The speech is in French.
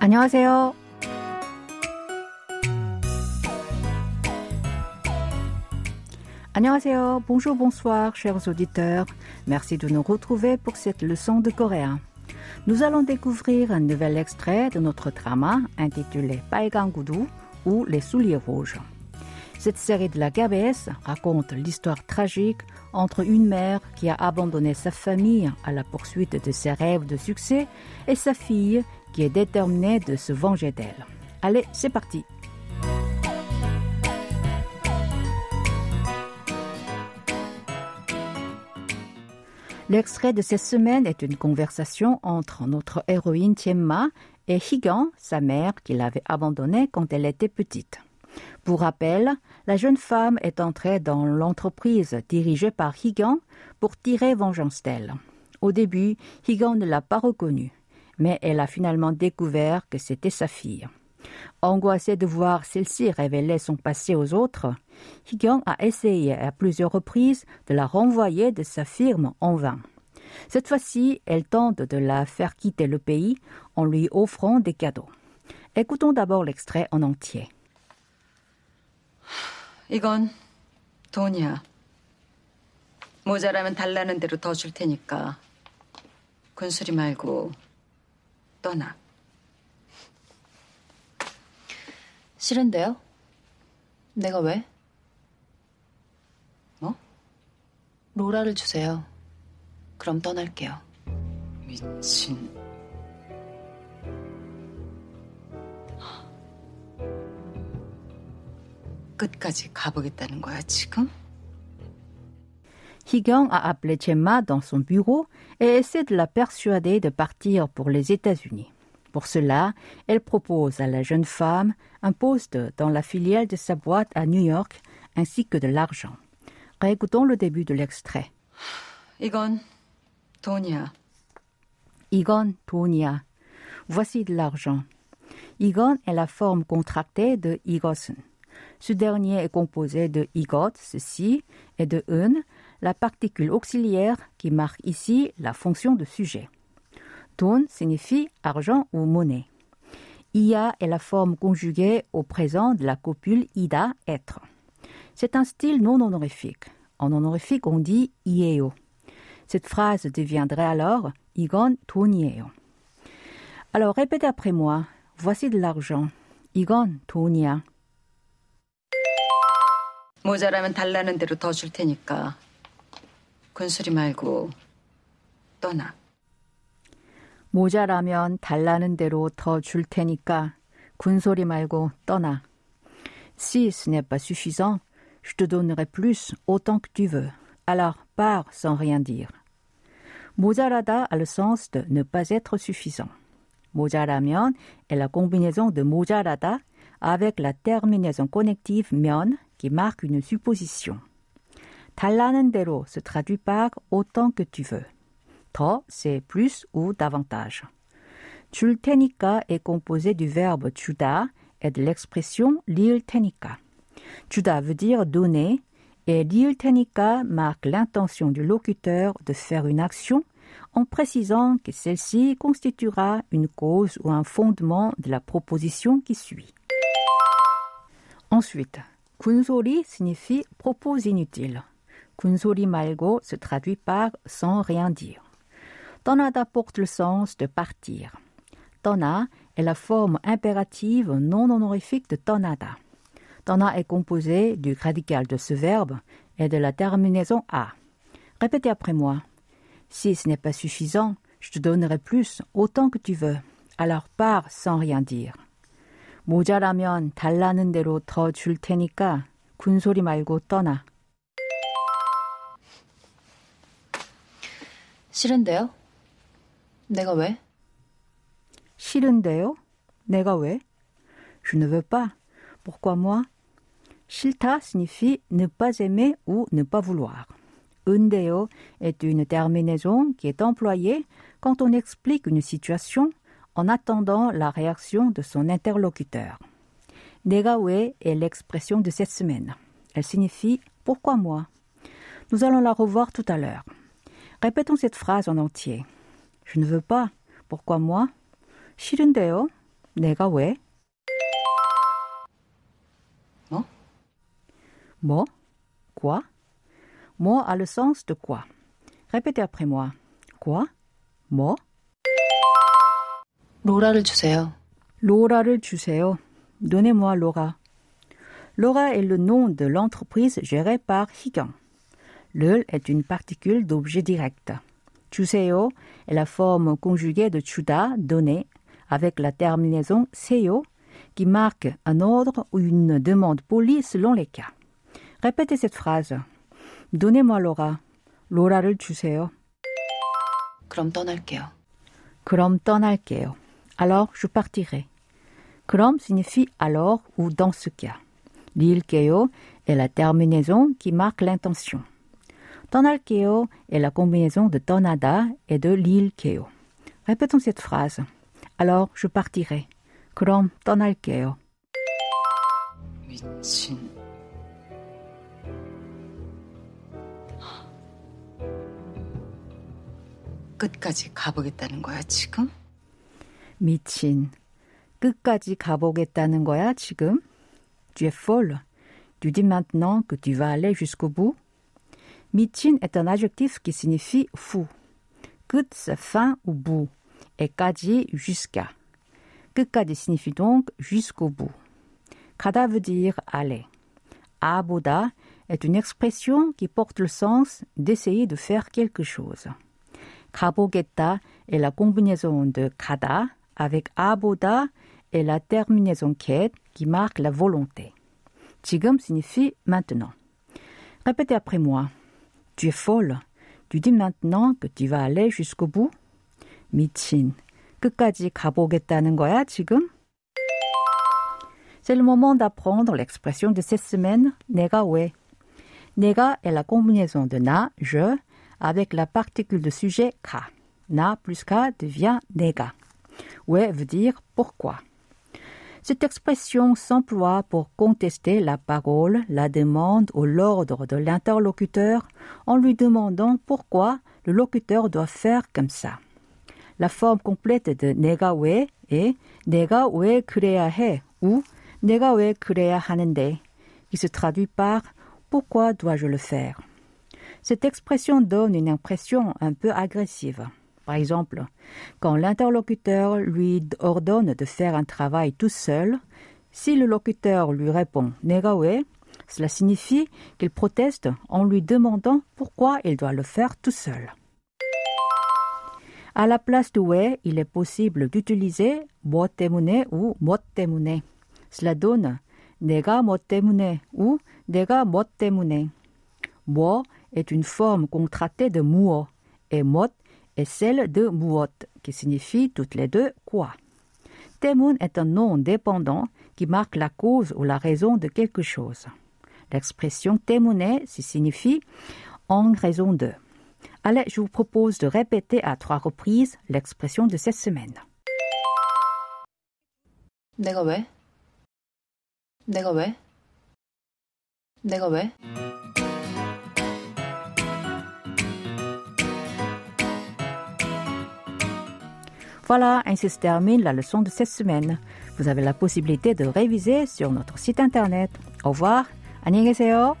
안녕하세요. 안녕하세요. Bonjour, bonsoir, chers auditeurs. Merci de nous retrouver pour cette leçon de coréen. Nous allons découvrir un nouvel extrait de notre drama intitulé Gudu ou Les souliers rouges. Cette série de la KBS raconte l'histoire tragique entre une mère qui a abandonné sa famille à la poursuite de ses rêves de succès et sa fille qui est déterminée de se venger d'elle. Allez, c'est parti. L'extrait de cette semaine est une conversation entre notre héroïne Tiemma et Higan, sa mère, qui l'avait abandonnée quand elle était petite. Pour rappel, la jeune femme est entrée dans l'entreprise dirigée par Higan pour tirer vengeance d'elle. Au début, Higan ne l'a pas reconnue, mais elle a finalement découvert que c'était sa fille. Angoissée de voir celle-ci révéler son passé aux autres, Higan a essayé à plusieurs reprises de la renvoyer de sa firme en vain. Cette fois-ci, elle tente de la faire quitter le pays en lui offrant des cadeaux. Écoutons d'abord l'extrait en entier. 이건 돈이야. 모자라면 달라는 대로 더 줄 테니까 군수리 말고 떠나. 싫은데요? 내가 왜? 뭐? 로라를 주세요. 그럼 떠날게요. 미친. 끝까지 가보겠다는 거야, 지금? Higang a appelé Chemma dans son bureau et essaie de la persuader de partir pour les États-Unis. Pour cela, elle propose à la jeune femme un poste dans la filiale de sa boîte à New York ainsi que de l'argent. Réécoutons le début de l'extrait. 이건 돈이야. Igon Tonia. Voici de l'argent. Igon est la forme contractée de igosen. Ce dernier est composé de igot, ceci, et de un, la particule auxiliaire qui marque ici la fonction de sujet. Don signifie argent ou monnaie. Ia est la forme conjuguée au présent de la copule ida, être. C'est un style non honorifique. En honorifique, on dit ieo. Cette phrase deviendrait alors igon tonieo. Alors répétez après moi. Voici de l'argent. Igon tonia. 모자라면 달라는 대로 더 줄 테니까 군수리 말고 떠나. 모자라면 달라는 대로 더 줄 테니까 군소리 말고 떠나. Si ce n'est pas suffisant, je te donnerai plus autant que tu veux. Alors pars sans rien dire. 모자라다 a le sens de ne pas être suffisant. 모자라면 est la combinaison de 모자라다 avec la terminaison connective 면 qui marque une supposition. 달라는 대로 se traduit par autant que tu veux. 더, c'est plus ou davantage. 줄 테니까 est composé du verbe 주다 et de l'expression 릴 테니까. 주다 veut dire donner et 릴 테니까 marque l'intention du locuteur de faire une action en précisant que celle-ci constituera une cause ou un fondement de la proposition qui suit. Ensuite, 군소리 signifie propos inutile. 군소리 말고 se traduit par sans rien dire. 떠나다 porte le sens de partir. 떠나 est la forme impérative non honorifique de 떠나다. 떠나 est composé du radical de ce verbe et de la terminaison a. Répétez après moi. Si ce n'est pas suffisant, je te donnerai plus autant que tu veux. Alors pars sans rien dire. 모자라면 달라는 대로 더 줄 테니까 군소리 말고 떠나. 싫은데요? 내가 왜? 싫은데요? 내가 왜? Je ne veux pas. Pourquoi moi? 싫다 signifie ne pas aimer ou ne pas vouloir. 은데요 est une terminaison qui est employée quand on explique une situation en attendant la réaction de son interlocuteur. 내가 왜 est l'expression de cette semaine. Elle signifie pourquoi moi. Nous allons la revoir tout à l'heure. Répétons cette phrase en entier. Je ne veux pas. Pourquoi moi? 싫은데요? 내가 왜? 뭐? 뭐? Quoi? Moi a le sens de quoi? Répétez après moi. Quoi? 뭐? 로라를 주세요. 로라를 주세요. Donnez-moi Laura. Laura est le nom de l'entreprise gérée par Higang. Le est une particule d'objet direct. 주세요 est la forme conjuguée de 주다, donner, avec la terminaison seyo, qui marque un ordre ou une demande polie selon les cas. Répétez cette phrase. Donnez-moi Laura. 로라를 주세요. 그럼 떠날게요. 그럼 떠날게요. Alors je partirai. 그럼 signifie alors ou dans ce cas. 릴게요 est la terminaison qui marque l'intention. 떠날게요 est la combinaison de 떠나다 et de 릴게요. Répétons cette phrase. Alors je partirai. 그럼 떠날게요. 미친. 끝까지 가보겠다는 거야, 지금? 미친. 끝까지 가보겠다는 거야, 지금? Tu es folle. Tu dis maintenant que tu vas aller jusqu'au bout? 미친 est un adjectif qui signifie fou. 끝, c'est fin ou bout. Et 까지, jusqu'à. 끝까지 signifie donc jusqu'au bout. 가다 veut dire aller. 아보다 est une expression qui porte le sens d'essayer de faire quelque chose. 가보겠다 est la combinaison de 가다 avec 아보다 et la terminaison ket qui marque la volonté. 지금 signifie maintenant. Répétez après moi. Tu es folle. Tu dis maintenant que tu vas aller jusqu'au bout? 미친. 끝까지 가보겠다는 거야, 지금? C'est le moment d'apprendre l'expression de cette semaine, 내가 왜. 내가 est la combinaison de na, je, avec la particule de sujet ka. Na plus ka devient 내 가. 왜 veut dire pourquoi. Cette expression s'emploie pour contester la parole, la demande ou l'ordre de l'interlocuteur en lui demandant pourquoi le locuteur doit faire comme ça. La forme complète de 내가 왜 est 내가 왜 그래야 해 ou 내가 왜 그래야 하는데 qui se traduit par pourquoi dois-je le faire. Cette expression donne une impression un peu agressive. Par exemple, quand l'interlocuteur lui ordonne de faire un travail tout seul, si le locuteur lui répond Negawe, cela signifie qu'il proteste en lui demandant pourquoi il doit le faire tout seul. À la place de we il est possible d'utiliser motemune ou motemune. Cela donne nega motemune ou nega motemune. Mo est une forme contractée de muo et mot est celle de 무엇 qui signifie toutes les deux quoi. 때문 est un nom dépendant qui marque la cause ou la raison de quelque chose. L'expression 때문에 signifie en raison de. Allez, je vous propose de répéter à trois reprises l'expression de cette semaine. 내가 왜? 내가 왜? 내가 왜? Voilà, ainsi se termine la leçon de cette semaine. Vous avez la possibilité de réviser sur notre site internet. Au revoir, 안녕히 계세요.